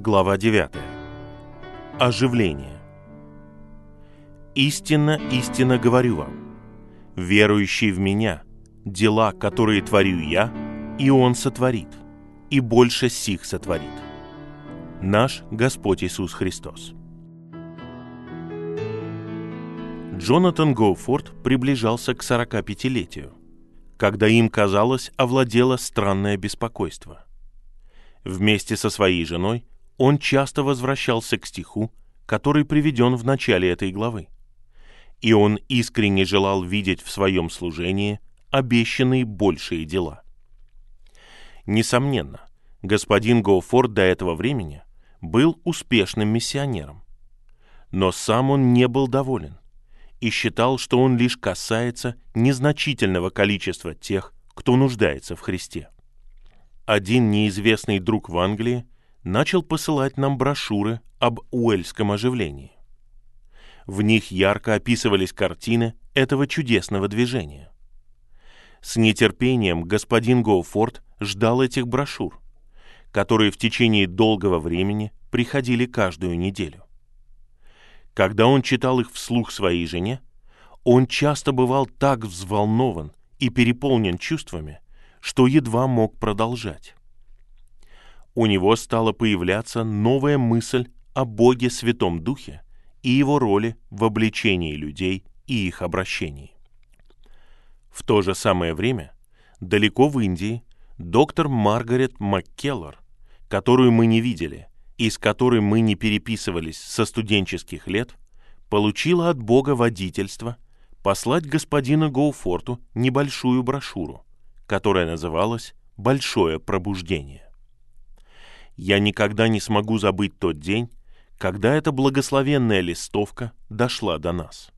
Глава 9. Оживление. «Истинно, истинно говорю вам, верующий в Меня, дела, которые творю Я, и Он сотворит, и больше сих сотворит. Наш Господь Иисус Христос». Джонатан Гоуфорд приближался к 45-летию, когда им, казалось, овладело странное беспокойство. Вместе со своей женой он часто возвращался к стиху, который приведен в начале этой главы. И он искренне желал видеть в своем служении обещанные большие дела. Несомненно, господин Гоуфорд до этого времени был успешным миссионером. Но сам он не был доволен и считал, что он лишь касается незначительного количества тех, кто нуждается в Христе. Один неизвестный друг в Англии начал посылать нам брошюры об уэльском оживлении. В них ярко описывались картины этого чудесного движения. С нетерпением господин Гоуфорд ждал этих брошюр, которые в течение долгого времени приходили каждую неделю. Когда он читал их вслух своей жене, он часто бывал так взволнован и переполнен чувствами, что едва мог продолжать. У него стала появляться новая мысль о Боге Святом Духе и его роли в обличении людей и их обращении. В то же самое время, далеко в Индии, доктор Маргарет Маккеллор, которую мы не видели – и с которой мы не переписывались со студенческих лет, получила от Бога водительство послать господину Гоуфорту небольшую брошюру, которая называлась «Большое пробуждение». Я никогда не смогу забыть тот день, когда эта благословенная листовка дошла до нас.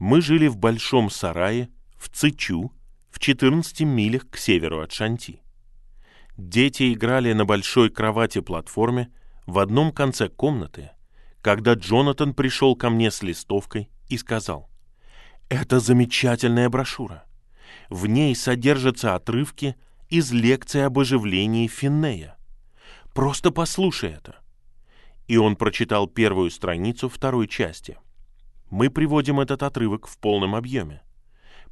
Мы жили в большом сарае в Цичу, в 14 милях к северу от Шанти. Дети играли на большой кровати-платформе в одном конце комнаты, когда Джонатан пришел ко мне с листовкой и сказал, «Это замечательная брошюра. В ней содержатся отрывки из лекции об оживлении Финнея. Просто послушай это». И он прочитал первую страницу второй части. Мы приводим этот отрывок в полном объеме,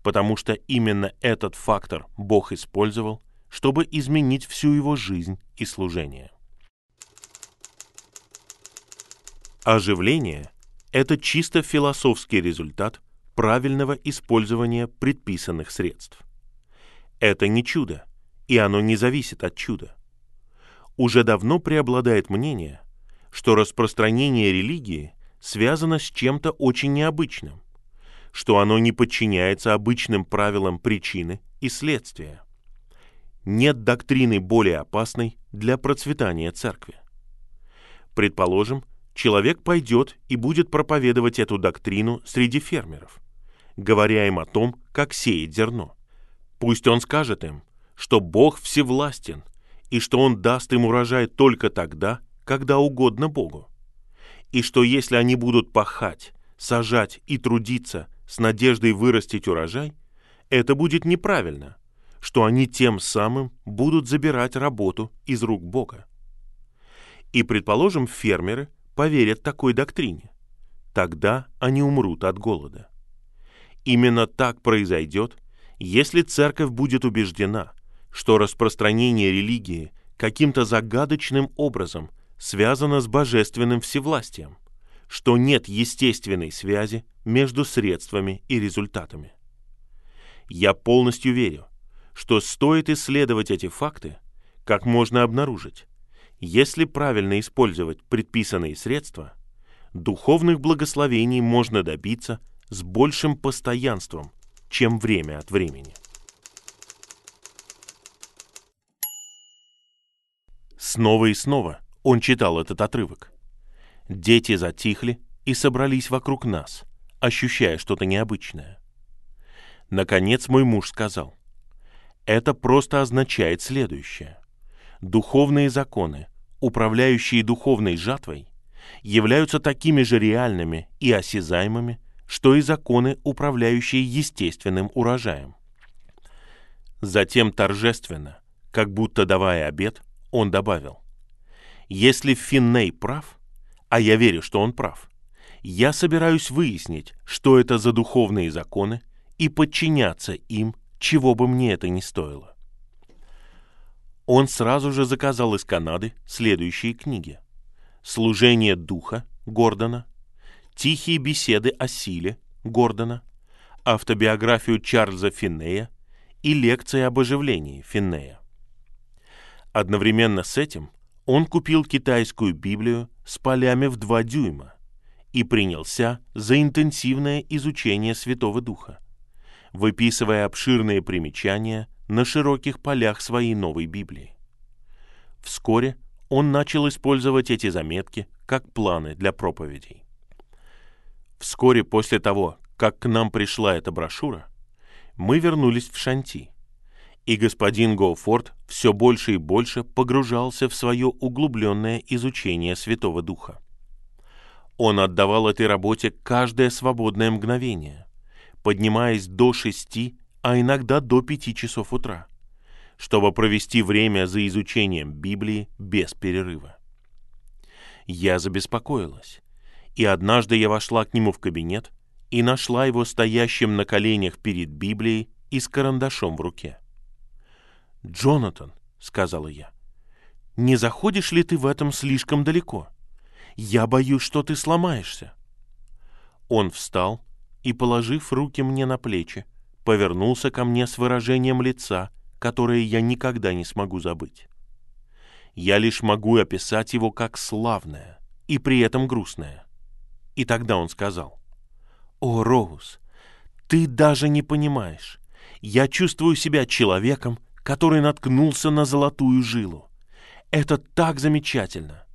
потому что именно этот фактор Бог использовал чтобы изменить всю его жизнь и служение. Оживление – это чисто философский результат правильного использования предписанных средств. Это не чудо, и оно не зависит от чуда. Уже давно преобладает мнение, что распространение религии связано с чем-то очень необычным, что оно не подчиняется обычным правилам причины и следствия нет доктрины более опасной для процветания церкви. Предположим, человек пойдет и будет проповедовать эту доктрину среди фермеров, говоря им о том, как сеять зерно. Пусть он скажет им, что Бог всевластен и что Он даст им урожай только тогда, когда угодно Богу. И что если они будут пахать, сажать и трудиться с надеждой вырастить урожай, это будет неправильно, что они тем самым будут забирать работу из рук Бога. И, предположим, фермеры поверят такой доктрине. Тогда они умрут от голода. Именно так произойдет, если церковь будет убеждена, что распространение религии каким-то загадочным образом связано с божественным всевластием, что нет естественной связи между средствами и результатами. Я полностью верю, что стоит исследовать эти факты, как можно обнаружить, если правильно использовать предписанные средства, духовных благословений можно добиться с большим постоянством, чем время от времени. Снова и снова он читал этот отрывок. Дети затихли и собрались вокруг нас, ощущая что-то необычное. Наконец мой муж сказал, это просто означает следующее. Духовные законы, управляющие духовной жатвой, являются такими же реальными и осязаемыми, что и законы, управляющие естественным урожаем. Затем торжественно, как будто давая обед, он добавил, Если Финней прав, а я верю, что он прав, я собираюсь выяснить, что это за духовные законы, и подчиняться им, чего бы мне это ни стоило. Он сразу же заказал из Канады следующие книги. «Служение духа» Гордона, «Тихие беседы о силе» Гордона, автобиографию Чарльза Финнея и лекции об оживлении Финнея. Одновременно с этим он купил китайскую Библию с полями в два дюйма и принялся за интенсивное изучение Святого Духа, выписывая обширные примечания на широких полях своей новой Библии. Вскоре он начал использовать эти заметки как планы для проповедей. Вскоре после того, как к нам пришла эта брошюра, мы вернулись в Шанти, и господин Гоуфорд все больше и больше погружался в свое углубленное изучение Святого Духа. Он отдавал этой работе каждое свободное мгновение, поднимаясь до шести, а иногда до пяти часов утра, чтобы провести время за изучением Библии без перерыва. Я забеспокоилась, и однажды я вошла к нему в кабинет и нашла его стоящим на коленях перед Библией и с карандашом в руке. «Джонатан», — сказала я, — «не заходишь ли ты в этом слишком далеко? Я боюсь, что ты сломаешься». Он встал и, положив руки мне на плечи, повернулся ко мне с выражением лица, которое я никогда не смогу забыть. Я лишь могу описать его как славное и при этом грустное. И тогда он сказал, «О, Роуз, ты даже не понимаешь. Я чувствую себя человеком, который наткнулся на золотую жилу. Это так замечательно.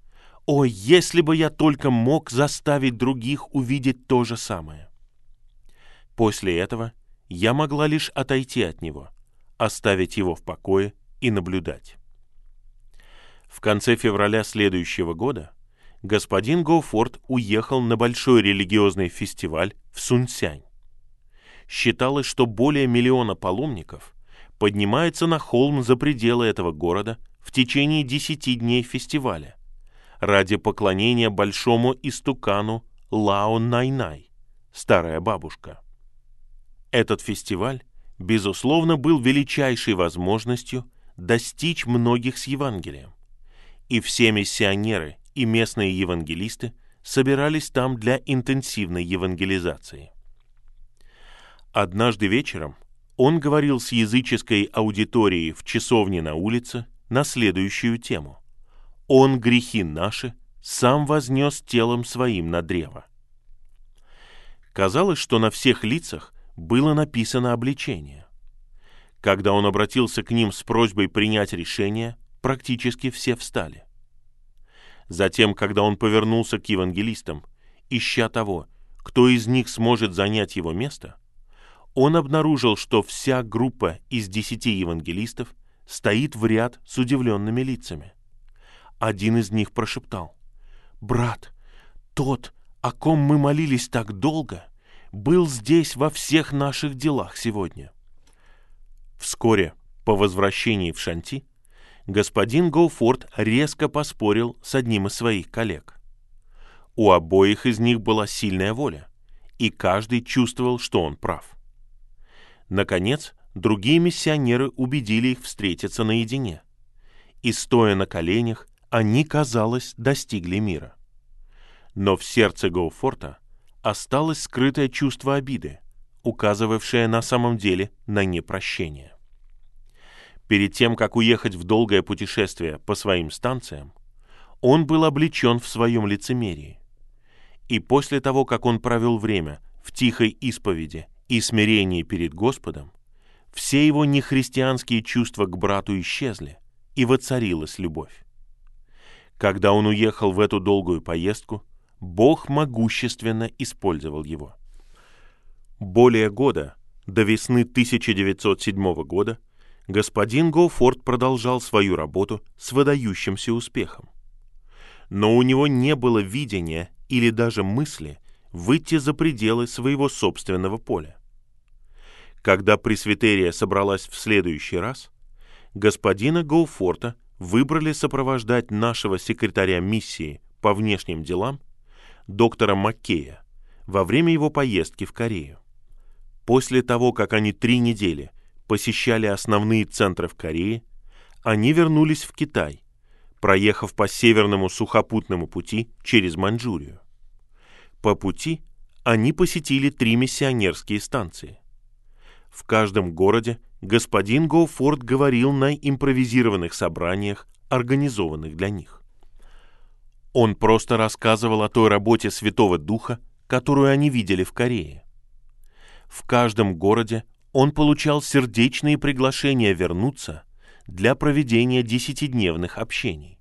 О, если бы я только мог заставить других увидеть то же самое. После этого я могла лишь отойти от него, оставить его в покое и наблюдать. В конце февраля следующего года господин Гоуфорд уехал на большой религиозный фестиваль в Сунцянь. Считалось, что более миллиона паломников поднимается на холм за пределы этого города в течение десяти дней фестиваля ради поклонения большому истукану Лао Найнай, старая бабушка. Этот фестиваль, безусловно, был величайшей возможностью достичь многих с Евангелием. И все миссионеры и местные евангелисты собирались там для интенсивной евангелизации. Однажды вечером он говорил с языческой аудиторией в часовне на улице на следующую тему. «Он грехи наши сам вознес телом своим на древо». Казалось, что на всех лицах было написано обличение. Когда он обратился к ним с просьбой принять решение, практически все встали. Затем, когда он повернулся к евангелистам, ища того, кто из них сможет занять его место, он обнаружил, что вся группа из десяти евангелистов стоит в ряд с удивленными лицами. Один из них прошептал, «Брат, тот, о ком мы молились так долго, был здесь во всех наших делах сегодня». Вскоре, по возвращении в Шанти, господин Гоуфорд резко поспорил с одним из своих коллег. У обоих из них была сильная воля, и каждый чувствовал, что он прав. Наконец, другие миссионеры убедили их встретиться наедине. И, стоя на коленях, они, казалось, достигли мира. Но в сердце Гоуфорта осталось скрытое чувство обиды, указывавшее на самом деле на непрощение. Перед тем, как уехать в долгое путешествие по своим станциям, он был облечен в своем лицемерии. И после того, как он провел время в тихой исповеди и смирении перед Господом, все его нехристианские чувства к брату исчезли, и воцарилась любовь. Когда он уехал в эту долгую поездку, Бог могущественно использовал его. Более года, до весны 1907 года, господин Гоуфорд продолжал свою работу с выдающимся успехом. Но у него не было видения или даже мысли выйти за пределы своего собственного поля. Когда пресвитерия собралась в следующий раз, господина Гоуфорта выбрали сопровождать нашего секретаря миссии по внешним делам, доктора Маккея, во время его поездки в Корею. После того, как они три недели посещали основные центры в Корее, они вернулись в Китай, проехав по северному сухопутному пути через Маньчжурию. По пути они посетили три миссионерские станции. В каждом городе господин Гоуфорд говорил на импровизированных собраниях, организованных для них. Он просто рассказывал о той работе Святого Духа, которую они видели в Корее. В каждом городе он получал сердечные приглашения вернуться для проведения десятидневных общений.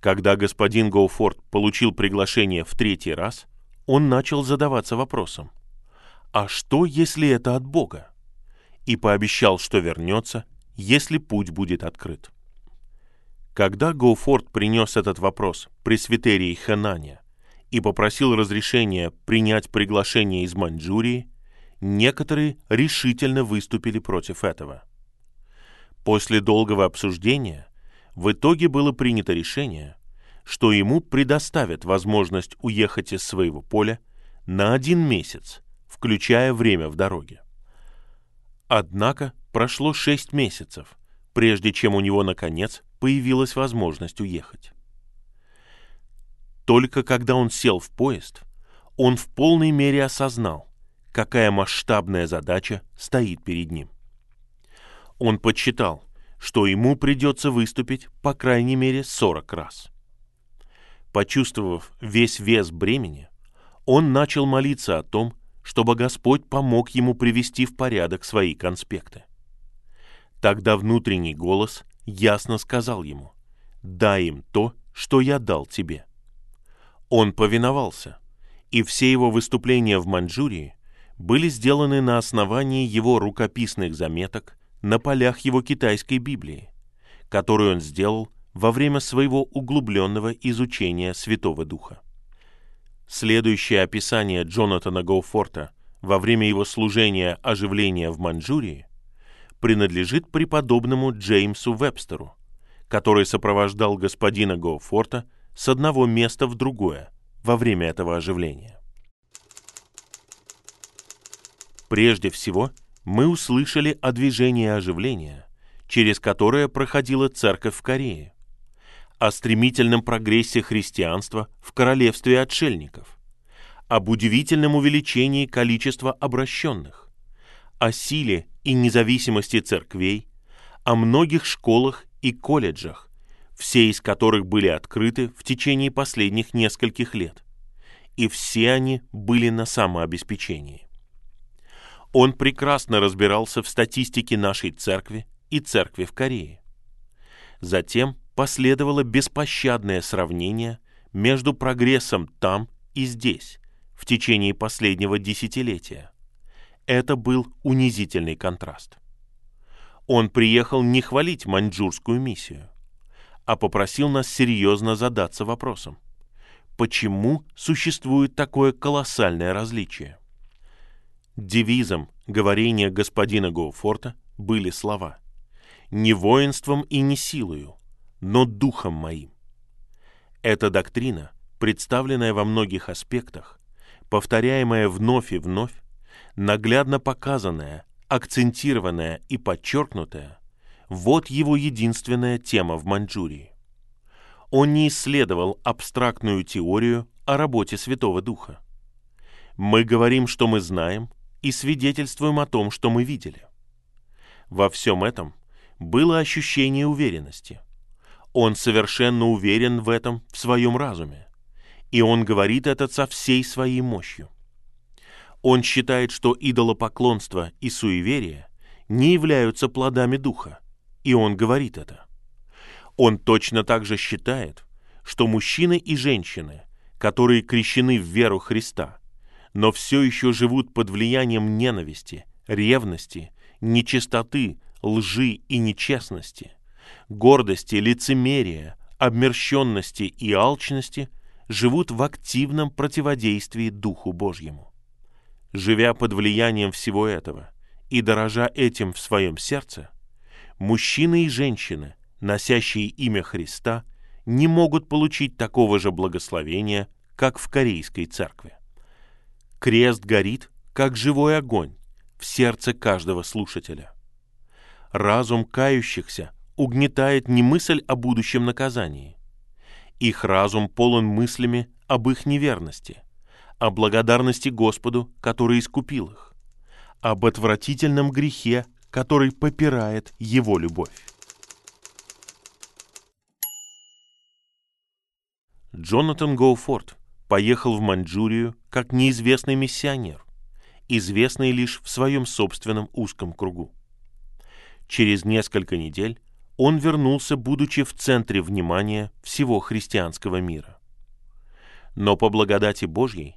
Когда господин Гоуфорд получил приглашение в третий раз, он начал задаваться вопросом, а что, если это от Бога? И пообещал, что вернется, если путь будет открыт. Когда Гоуфорд принес этот вопрос пресвитерии Хэнане и попросил разрешения принять приглашение из Маньчжурии, некоторые решительно выступили против этого. После долгого обсуждения в итоге было принято решение, что ему предоставят возможность уехать из своего поля на один месяц включая время в дороге. Однако прошло шесть месяцев, прежде чем у него, наконец, появилась возможность уехать. Только когда он сел в поезд, он в полной мере осознал, какая масштабная задача стоит перед ним. Он подсчитал, что ему придется выступить по крайней мере 40 раз. Почувствовав весь вес бремени, он начал молиться о том, чтобы Господь помог ему привести в порядок свои конспекты. Тогда внутренний голос ясно сказал ему, «Дай им то, что я дал тебе». Он повиновался, и все его выступления в Маньчжурии были сделаны на основании его рукописных заметок на полях его китайской Библии, которую он сделал во время своего углубленного изучения Святого Духа. Следующее описание Джонатана Гоуфорта во время его служения оживления в Маньчжурии принадлежит преподобному Джеймсу Вебстеру, который сопровождал господина Гоуфорта с одного места в другое во время этого оживления. Прежде всего, мы услышали о движении оживления, через которое проходила церковь в Корее о стремительном прогрессе христианства в королевстве отшельников, об удивительном увеличении количества обращенных, о силе и независимости церквей, о многих школах и колледжах, все из которых были открыты в течение последних нескольких лет, и все они были на самообеспечении. Он прекрасно разбирался в статистике нашей церкви и церкви в Корее. Затем последовало беспощадное сравнение между прогрессом там и здесь в течение последнего десятилетия. Это был унизительный контраст. Он приехал не хвалить маньчжурскую миссию, а попросил нас серьезно задаться вопросом, почему существует такое колоссальное различие. Девизом говорения господина Гоуфорта были слова «Не воинством и не силою, но духом моим. Эта доктрина, представленная во многих аспектах, повторяемая вновь и вновь, наглядно показанная, акцентированная и подчеркнутая, вот его единственная тема в Маньчжурии. Он не исследовал абстрактную теорию о работе Святого Духа. Мы говорим, что мы знаем, и свидетельствуем о том, что мы видели. Во всем этом было ощущение уверенности. Он совершенно уверен в этом в своем разуме. И он говорит это со всей своей мощью. Он считает, что идолопоклонство и суеверие не являются плодами духа, и он говорит это. Он точно так же считает, что мужчины и женщины, которые крещены в веру Христа, но все еще живут под влиянием ненависти, ревности, нечистоты, лжи и нечестности, гордости, лицемерия, обмерщенности и алчности живут в активном противодействии Духу Божьему. Живя под влиянием всего этого и дорожа этим в своем сердце, мужчины и женщины носящие имя Христа, не могут получить такого же благословения, как в Корейской церкви. Крест горит, как живой огонь, в сердце каждого слушателя. Разум кающихся угнетает не мысль о будущем наказании. Их разум полон мыслями об их неверности, о благодарности Господу, который искупил их, об отвратительном грехе, который попирает его любовь. Джонатан Гоуфорд поехал в Маньчжурию как неизвестный миссионер, известный лишь в своем собственном узком кругу. Через несколько недель он вернулся, будучи в центре внимания всего христианского мира. Но по благодати Божьей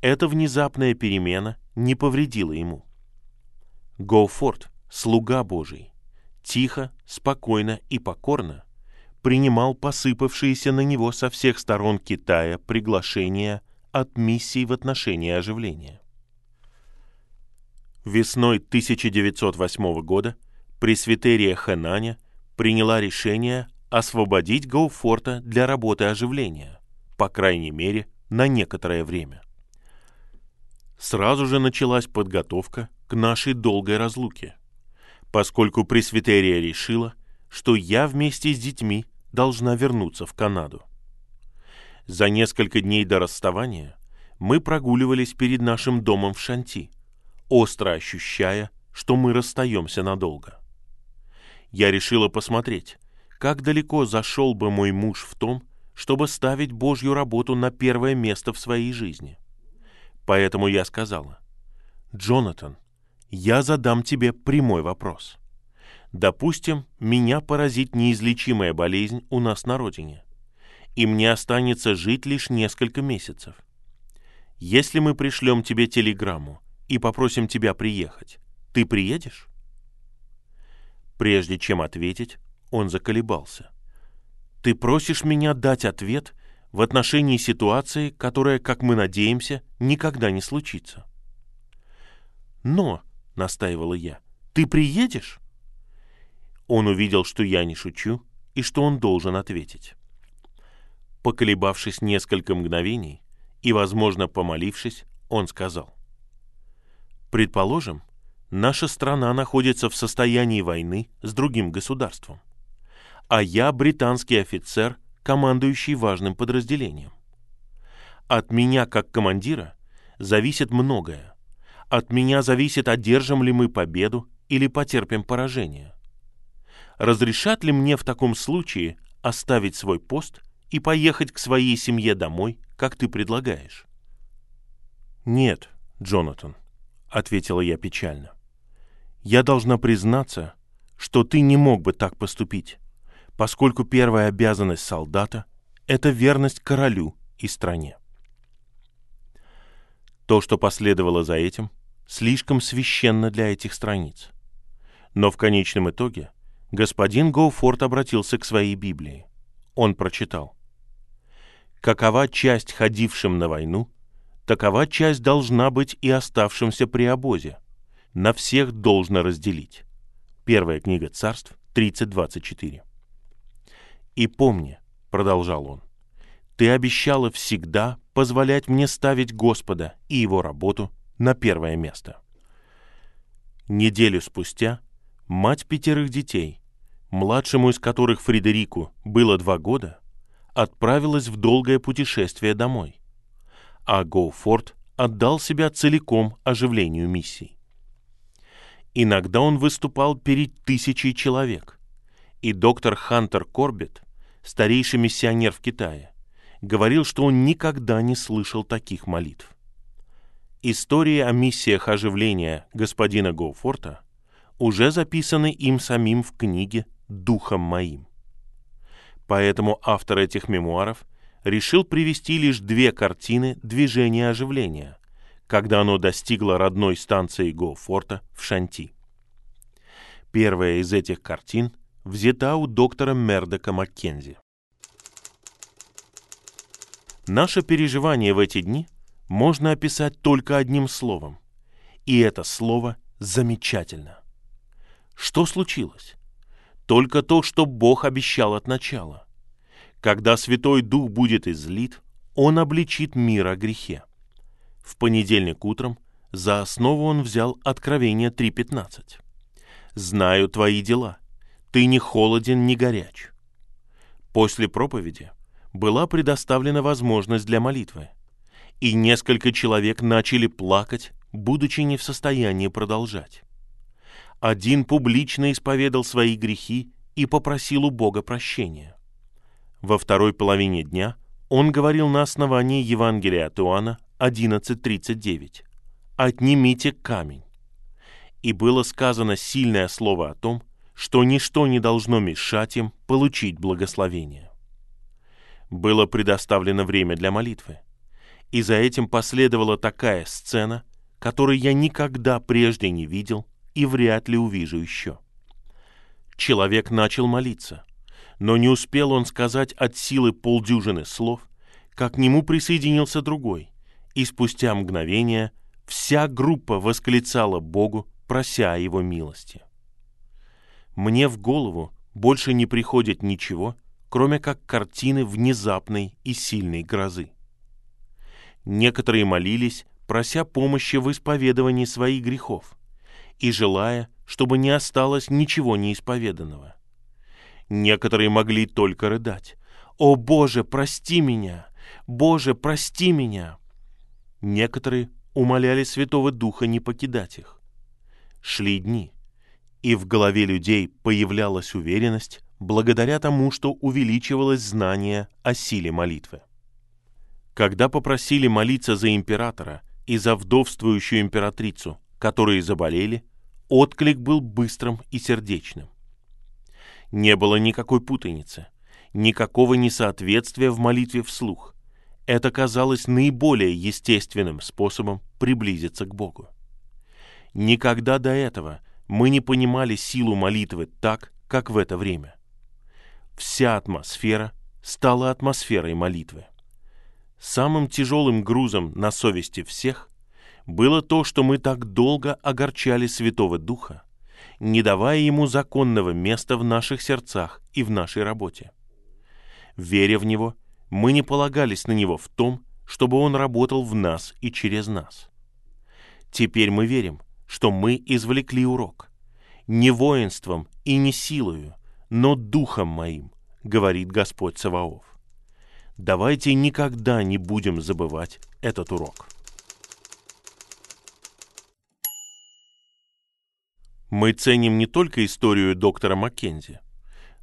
эта внезапная перемена не повредила ему. Гоуфорд, слуга Божий, тихо, спокойно и покорно принимал посыпавшиеся на него со всех сторон Китая приглашения от миссий в отношении оживления. Весной 1908 года пресвитерия Хэнаня приняла решение освободить Гоуфорта для работы оживления, по крайней мере, на некоторое время. Сразу же началась подготовка к нашей долгой разлуке, поскольку пресвитерия решила, что я вместе с детьми должна вернуться в Канаду. За несколько дней до расставания мы прогуливались перед нашим домом в Шанти, остро ощущая, что мы расстаемся надолго. Я решила посмотреть, как далеко зашел бы мой муж в том, чтобы ставить Божью работу на первое место в своей жизни. Поэтому я сказала, «Джонатан, я задам тебе прямой вопрос. Допустим, меня поразит неизлечимая болезнь у нас на родине, и мне останется жить лишь несколько месяцев. Если мы пришлем тебе телеграмму и попросим тебя приехать, ты приедешь? Прежде чем ответить, он заколебался. Ты просишь меня дать ответ в отношении ситуации, которая, как мы надеемся, никогда не случится. Но, настаивала я, ты приедешь? Он увидел, что я не шучу, и что он должен ответить. Поколебавшись несколько мгновений и, возможно, помолившись, он сказал, «Предположим, наша страна находится в состоянии войны с другим государством, а я британский офицер, командующий важным подразделением. От меня, как командира, зависит многое. От меня зависит, одержим ли мы победу или потерпим поражение разрешат ли мне в таком случае оставить свой пост и поехать к своей семье домой, как ты предлагаешь? Нет, Джонатан, ответила я печально. Я должна признаться, что ты не мог бы так поступить, поскольку первая обязанность солдата — это верность королю и стране. То, что последовало за этим, слишком священно для этих страниц. Но в конечном итоге господин Гоуфорд обратился к своей Библии. Он прочитал. «Какова часть ходившим на войну, такова часть должна быть и оставшимся при обозе. На всех должно разделить». Первая книга царств, 30.24. «И помни», — продолжал он, — «ты обещала всегда позволять мне ставить Господа и его работу на первое место». Неделю спустя мать пятерых детей, младшему из которых Фредерику было два года, отправилась в долгое путешествие домой, а Гоуфорд отдал себя целиком оживлению миссий. Иногда он выступал перед тысячей человек, и доктор Хантер Корбет, старейший миссионер в Китае, говорил, что он никогда не слышал таких молитв. Истории о миссиях оживления господина Гоуфорта – уже записаны им самим в книге «Духом моим». Поэтому автор этих мемуаров решил привести лишь две картины движения оживления, когда оно достигло родной станции Гоуфорта в Шанти. Первая из этих картин взята у доктора Мердока Маккензи. Наше переживание в эти дни можно описать только одним словом. И это слово «замечательно». Что случилось? только то, что Бог обещал от начала. Когда Святой Дух будет излит, Он обличит мир о грехе. В понедельник утром за основу он взял Откровение 3.15. «Знаю твои дела. Ты не холоден, не горяч». После проповеди была предоставлена возможность для молитвы, и несколько человек начали плакать, будучи не в состоянии продолжать. Один публично исповедал свои грехи и попросил у Бога прощения. Во второй половине дня он говорил на основании Евангелия от Иоанна 11.39 «Отнимите камень». И было сказано сильное слово о том, что ничто не должно мешать им получить благословение. Было предоставлено время для молитвы, и за этим последовала такая сцена, которой я никогда прежде не видел и вряд ли увижу еще. Человек начал молиться, но не успел он сказать от силы полдюжины слов, как к нему присоединился другой, и спустя мгновение вся группа восклицала Богу, прося о его милости. Мне в голову больше не приходит ничего, кроме как картины внезапной и сильной грозы. Некоторые молились, прося помощи в исповедовании своих грехов и желая, чтобы не осталось ничего неисповеданного. Некоторые могли только рыдать. «О Боже, прости меня! Боже, прости меня!» Некоторые умоляли Святого Духа не покидать их. Шли дни, и в голове людей появлялась уверенность благодаря тому, что увеличивалось знание о силе молитвы. Когда попросили молиться за императора и за вдовствующую императрицу, которые заболели, отклик был быстрым и сердечным. Не было никакой путаницы, никакого несоответствия в молитве вслух. Это казалось наиболее естественным способом приблизиться к Богу. Никогда до этого мы не понимали силу молитвы так, как в это время. Вся атмосфера стала атмосферой молитвы. Самым тяжелым грузом на совести всех было то, что мы так долго огорчали Святого Духа, не давая ему законного места в наших сердцах и в нашей работе. Веря в Него, мы не полагались на Него в том, чтобы Он работал в нас и через нас. Теперь мы верим, что мы извлекли урок. Не воинством и не силою, но духом моим, говорит Господь Саваоф. Давайте никогда не будем забывать этот урок. Мы ценим не только историю доктора Маккензи,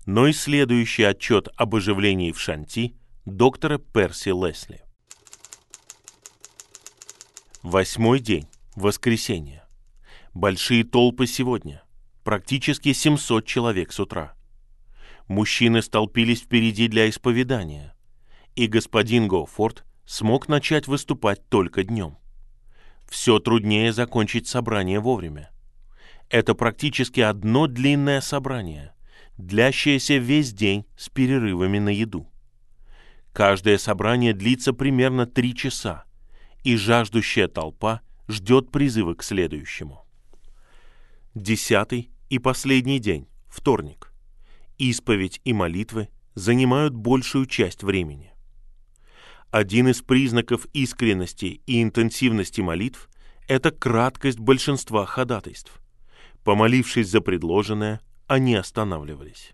но и следующий отчет об оживлении в Шанти доктора Перси Лесли. Восьмой день, воскресенье. Большие толпы сегодня, практически 700 человек с утра. Мужчины столпились впереди для исповедания, и господин Гоуфорд смог начать выступать только днем. Все труднее закончить собрание вовремя. Это практически одно длинное собрание, длящееся весь день с перерывами на еду. Каждое собрание длится примерно три часа, и жаждущая толпа ждет призыва к следующему. Десятый и последний день, вторник. Исповедь и молитвы занимают большую часть времени. Один из признаков искренности и интенсивности молитв – это краткость большинства ходатайств. Помолившись за предложенное, они останавливались.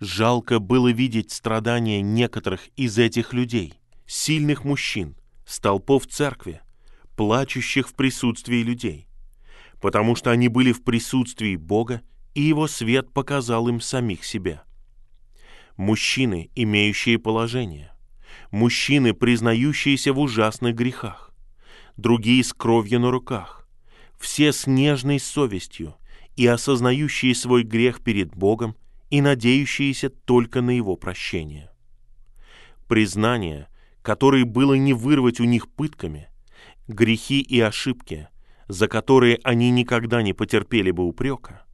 Жалко было видеть страдания некоторых из этих людей, сильных мужчин, столпов церкви, плачущих в присутствии людей, потому что они были в присутствии Бога, и Его свет показал им самих себя. Мужчины, имеющие положение, мужчины, признающиеся в ужасных грехах, другие с кровью на руках, все с нежной совестью и осознающие свой грех перед Богом и надеющиеся только на Его прощение. Признание, которое было не вырвать у них пытками, грехи и ошибки, за которые они никогда не потерпели бы упрека,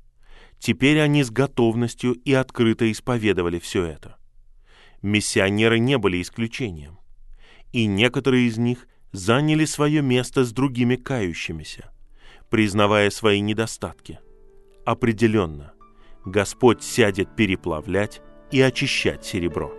теперь они с готовностью и открыто исповедовали все это. Миссионеры не были исключением, и некоторые из них заняли свое место с другими кающимися – признавая свои недостатки. Определенно, Господь сядет переплавлять и очищать серебро.